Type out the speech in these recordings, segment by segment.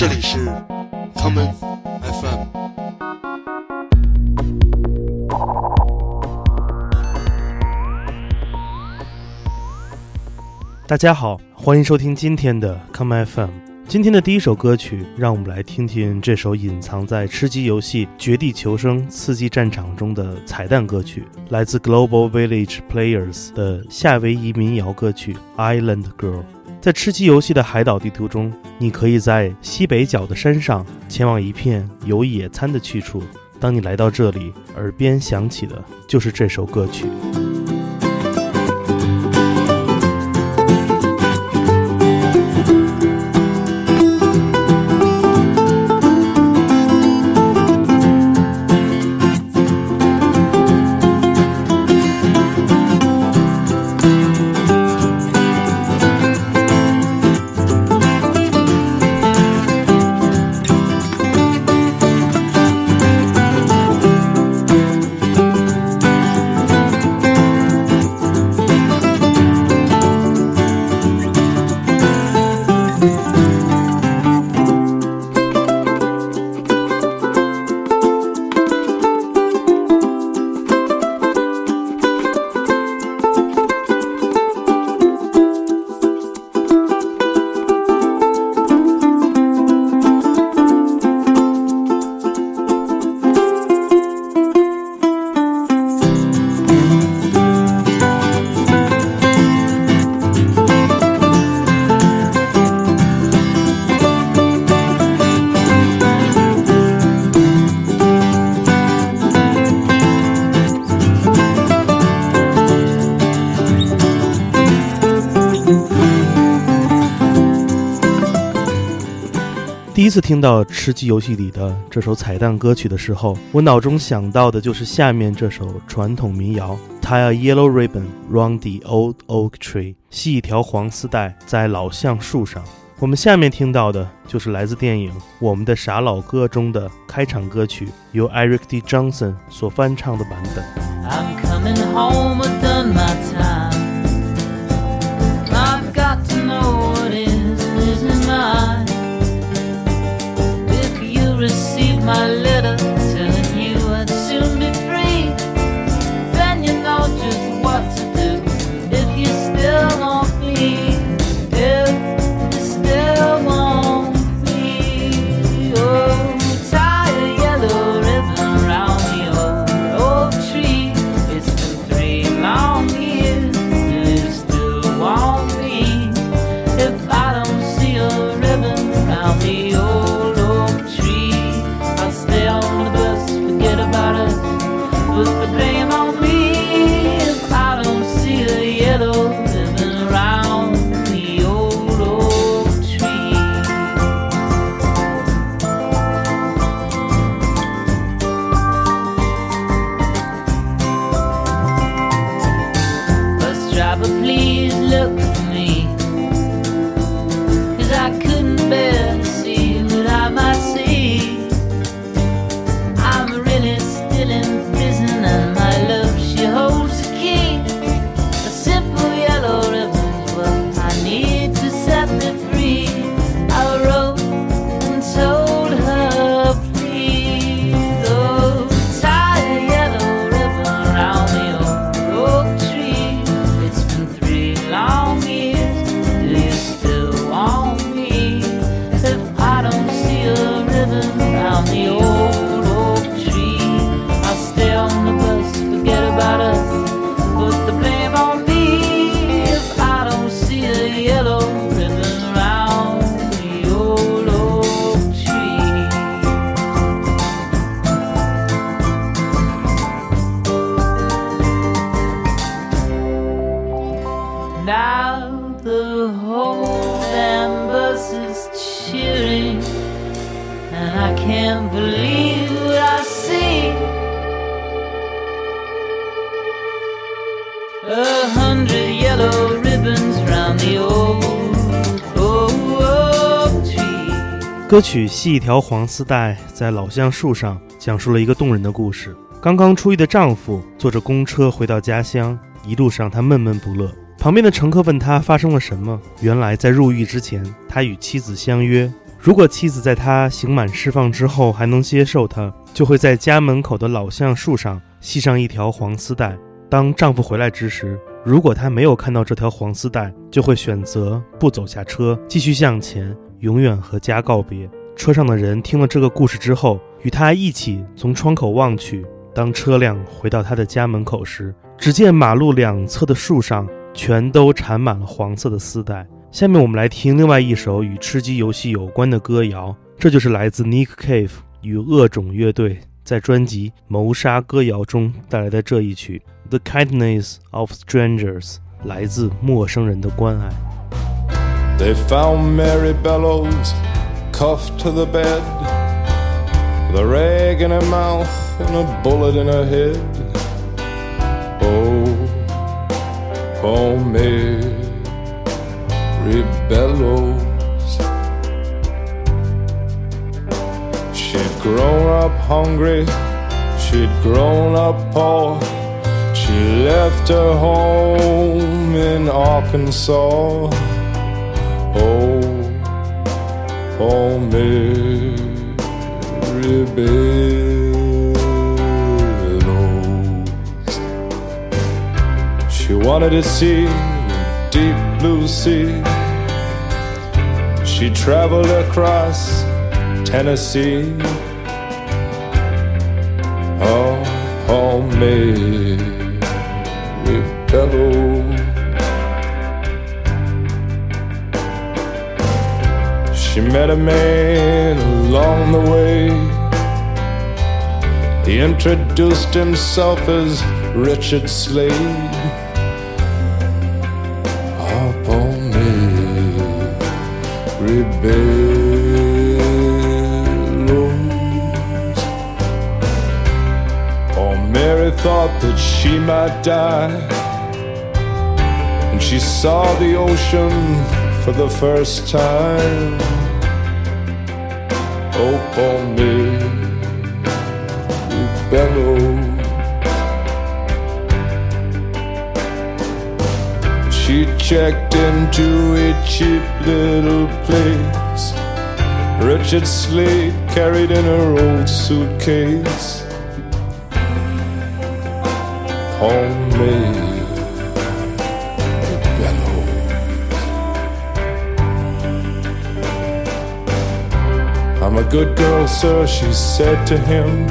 这里是 common FM。大家好，欢迎收听今天的 Come FM。今天的第一首歌曲，让我们来听听这首隐藏在吃鸡游戏《绝地求生：刺激战场》中的彩蛋歌曲，来自 Global Village Players 的夏威夷民谣歌曲《Island Girl》。在吃鸡游戏的海岛地图中，你可以在西北角的山上前往一片有野餐的去处。当你来到这里，耳边响起的就是这首歌曲。次听到吃鸡游戏里的这首彩蛋歌曲的时候，我脑中想到的就是下面这首传统民谣：Tie a yellow ribbon round the old oak tree，系一条黄丝带在老橡树上。我们下面听到的就是来自电影《我们的傻老哥》中的开场歌曲，由 Eric D. Johnson 所翻唱的版本。I'm coming home, I've done my time. 歌曲系一条黄丝带在老橡树上，讲述了一个动人的故事。刚刚出狱的丈夫坐着公车回到家乡，一路上他闷闷不乐。旁边的乘客问他发生了什么，原来在入狱之前，他与妻子相约，如果妻子在他刑满释放之后还能接受他，就会在家门口的老橡树上系上一条黄丝带。当丈夫回来之时，如果他没有看到这条黄丝带，就会选择不走下车，继续向前，永远和家告别。车上的人听了这个故事之后，与他一起从窗口望去。当车辆回到他的家门口时，只见马路两侧的树上全都缠满了黄色的丝带。下面我们来听另外一首与吃鸡游戏有关的歌谣，这就是来自 Nick Cave 与恶种乐队在专辑《谋杀歌谣》中带来的这一曲《The Kindness of Strangers》，来自陌生人的关爱。They found Mary Bellows cuffed to the bed, with a rag in her mouth and a bullet in her head. Oh, oh, Mary Bellows. She'd grown up hungry, she'd grown up poor. She left her home in Arkansas. Oh, Mary Bellows. She wanted to see the deep blue sea. She traveled across Tennessee. Oh, oh, Mary Bellows. She met a man along the way. He introduced himself as Richard Slade. Up on me, rebellos. Poor oh, Mary thought that she might die. And she saw the ocean for the first time. Poor me. She checked into a cheap little place. Richard Slade carried in her old suitcase. Poor I'm a good girl, sir, she said to him.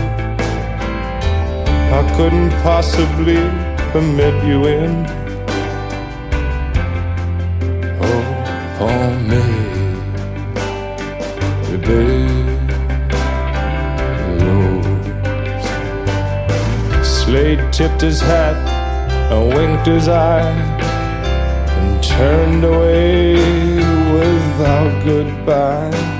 I couldn't possibly permit you in. Oh, poor me, bellows. Slade tipped his hat and winked his eye and turned away without goodbye.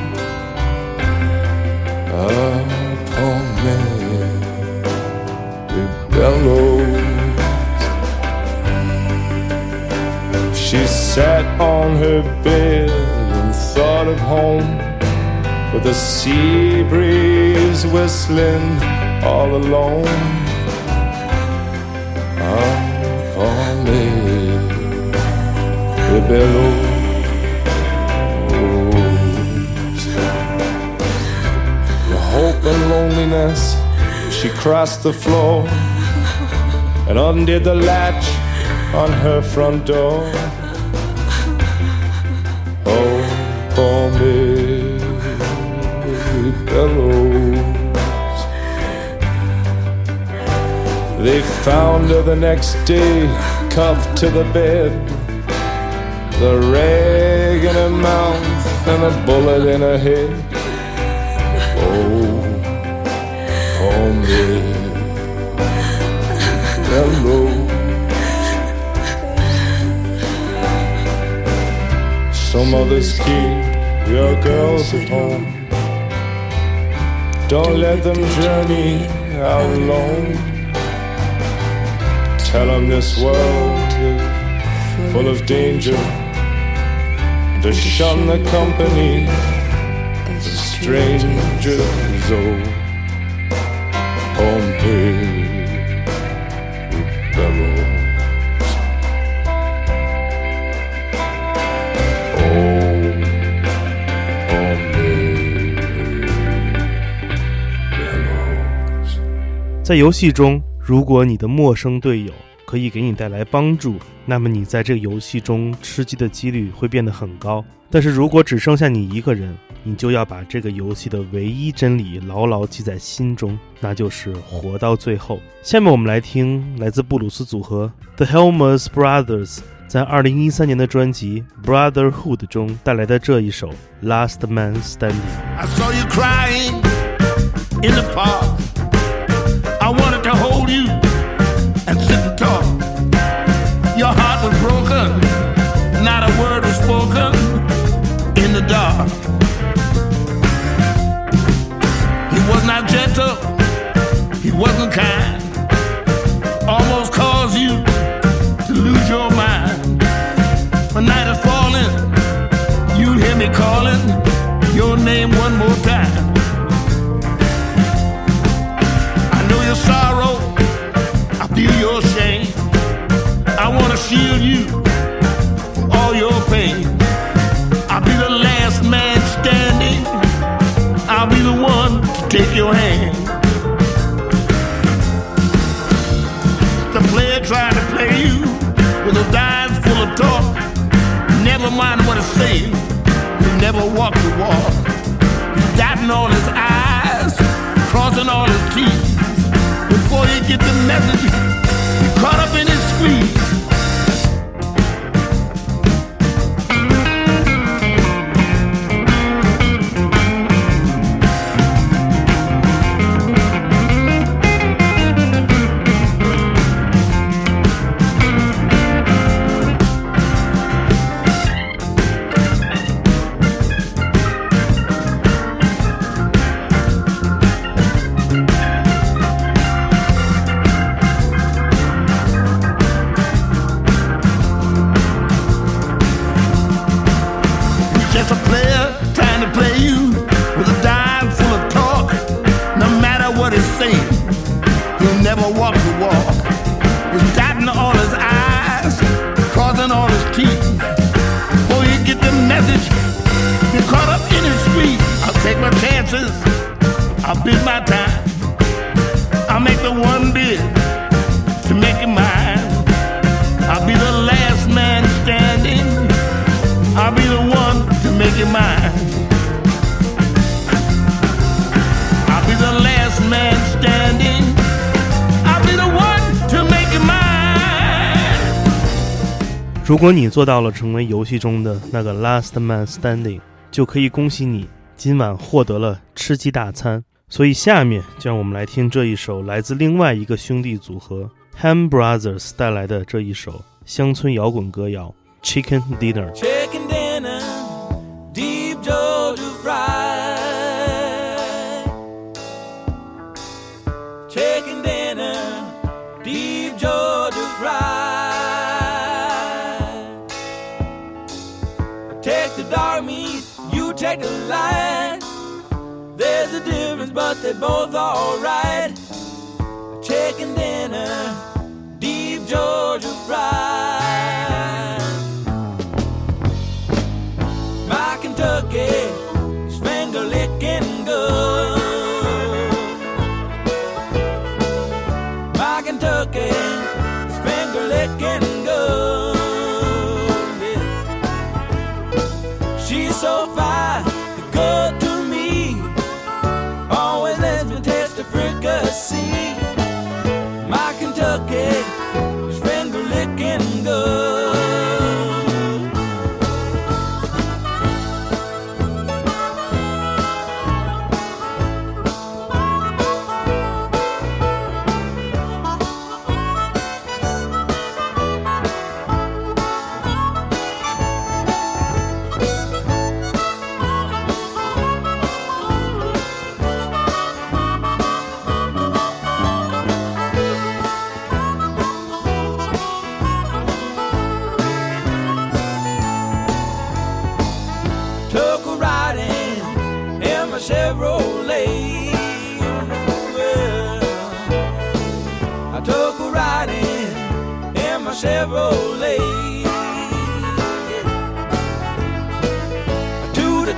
Sat on her bed and thought of home, with the sea breeze whistling all alone. Poor man, bellows. hope and loneliness, she crossed the floor and undid the latch on her front door. They found her the next day, cuffed to the bed, the rag in her mouth and a bullet in her head. Oh, Mary Bellows. Some others keep your girls at home. Don't let them journey out alone. Tell them this world is full of danger. To shun the company of strangers. Oh, haunted with bellows. Oh, haunted bellows. 在游戏中。如果你的陌生队友可以给你带来帮助，那么你在这个游戏中吃鸡的几率会变得很高。但是如果只剩下你一个人，你就要把这个游戏的唯一真理牢牢记在心中，那就是活到最后。下面我们来听来自布鲁斯组合 The Helmers Brothers 在2013年的专辑《Brotherhood》中带来的这一首《Last Man Standing》。I saw you crying in the park. I wanted to hold you and sit and talk. Your heart was broken, not a word was spoken in the dark. He was not gentle, he wasn't kind. Shield you from all your pain. I'll be the last man standing. I'll be the one to take your hand. The player trying to play you with a dime full of talk. Never mind what it's saying. He never walked the walk. He's dotting all his I's, crossing all his T's. Before you get the message, message, you're caught up in his squeeze. I'll take my chances, I'll bid my time. I'll make the one bid to make it mine. I'll be the last man standing. I'll be the one to make it mine. 如果你做到了成为游戏中的那个 Last Man Standing，就可以恭喜你今晚获得了吃鸡大餐。所以下面就让我们来听这一首来自另外一个兄弟组合 Ham Brothers 带来的这一首乡村摇滚歌谣《Chicken Dinner》。Chicken Dinner but they're both alright.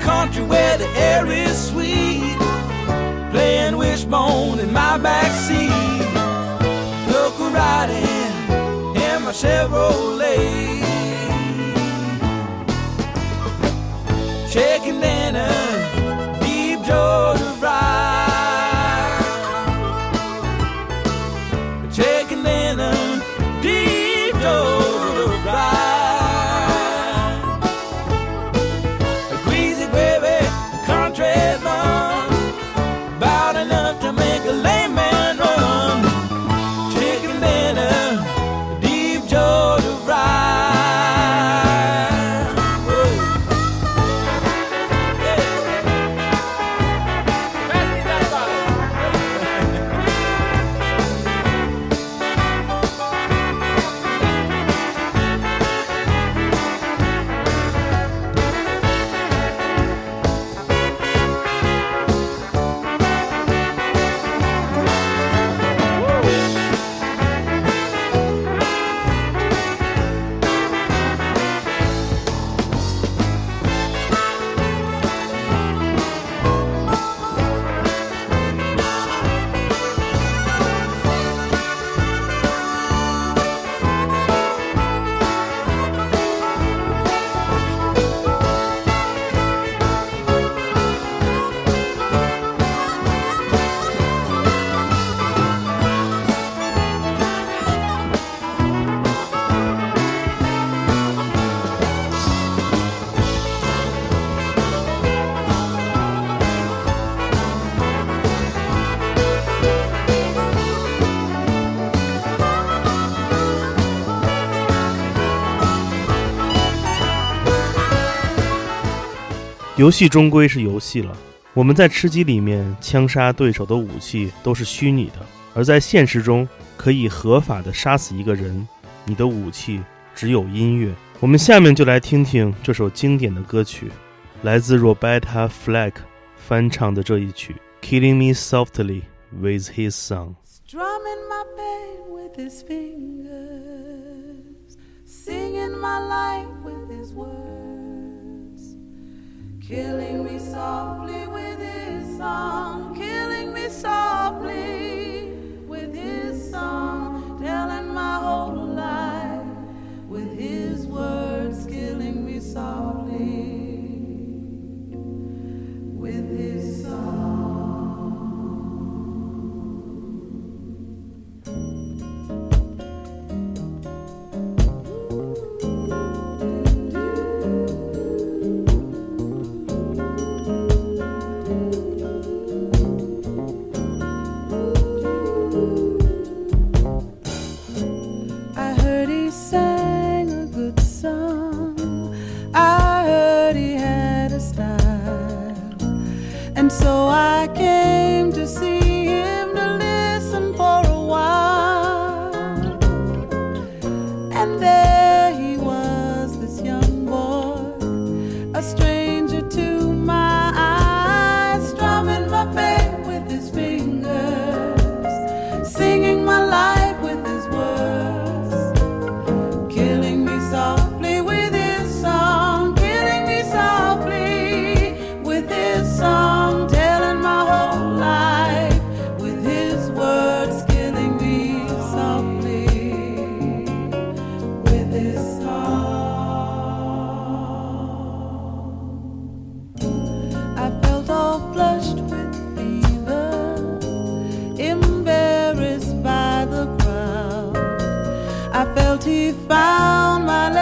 Country where the air is sweet, playing wishbone in my back seat. riding in my Chevrolet. Chicken dinner, 游戏终归是游戏了。我们在吃鸡里面枪杀对手的武器都是虚拟的，而在现实中可以合法的杀死一个人，你的武器只有音乐。我们下面就来听听这首经典的歌曲，来自 Roberta Flack 翻唱的这一曲《Killing Me Softly with His Song》。Strumming my pain with his fingers, singing my life with his words, killing me softly And so I came to see felt he found my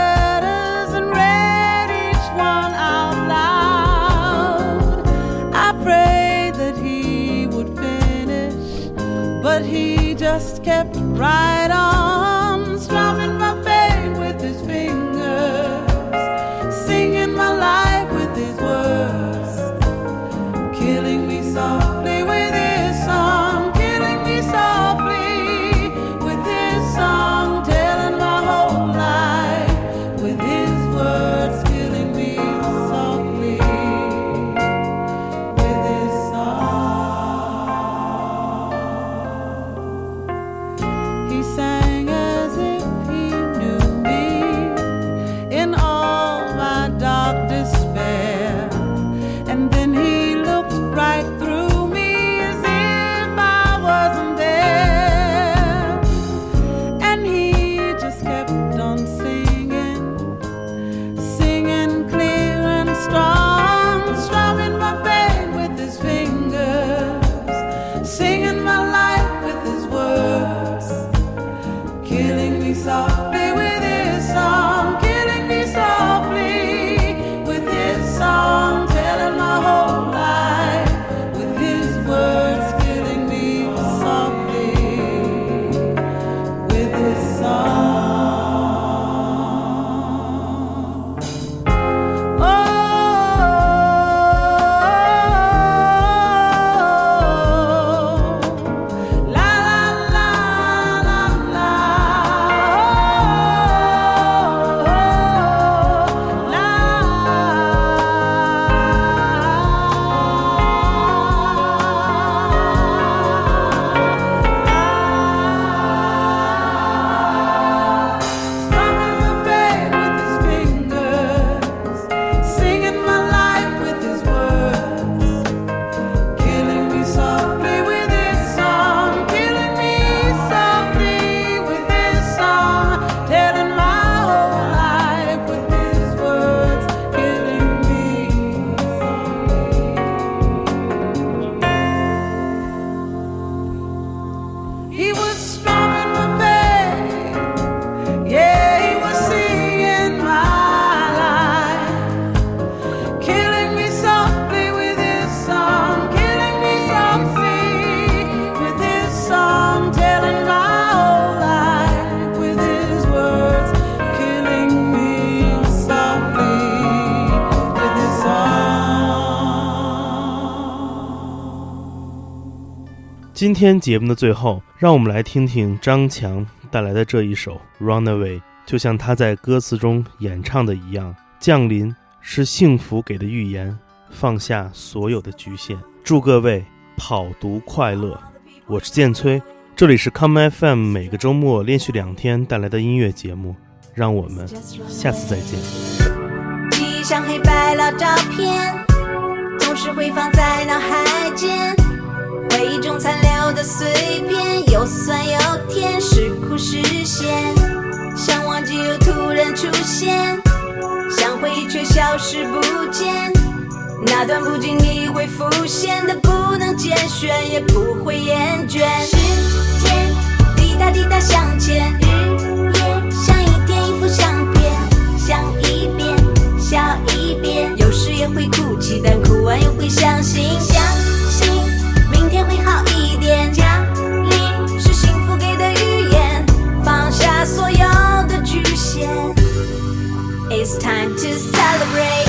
He was strong. 今天节目的最后，让我们来听听张强带来的这一首《Runaway》，就像他在歌词中演唱的一样，降临是幸福给的预言，放下所有的局限。祝各位跑读快乐！我是建崔，这里是 Come FM，每个周末连续两天带来的音乐节目，让我们下次再见。记忆像黑白老照片，总是会放在脑海间。回忆中残留的碎片，有酸有甜，是苦是咸。想忘记又突然出现，想回忆却消失不见。那段不经意会浮现的，不能简选，也不会厌倦。时间滴答滴答向前，日夜像一天一幅相片，想一遍笑一遍，有时也会哭泣，但哭完又会相信，想 It's time to celebrate.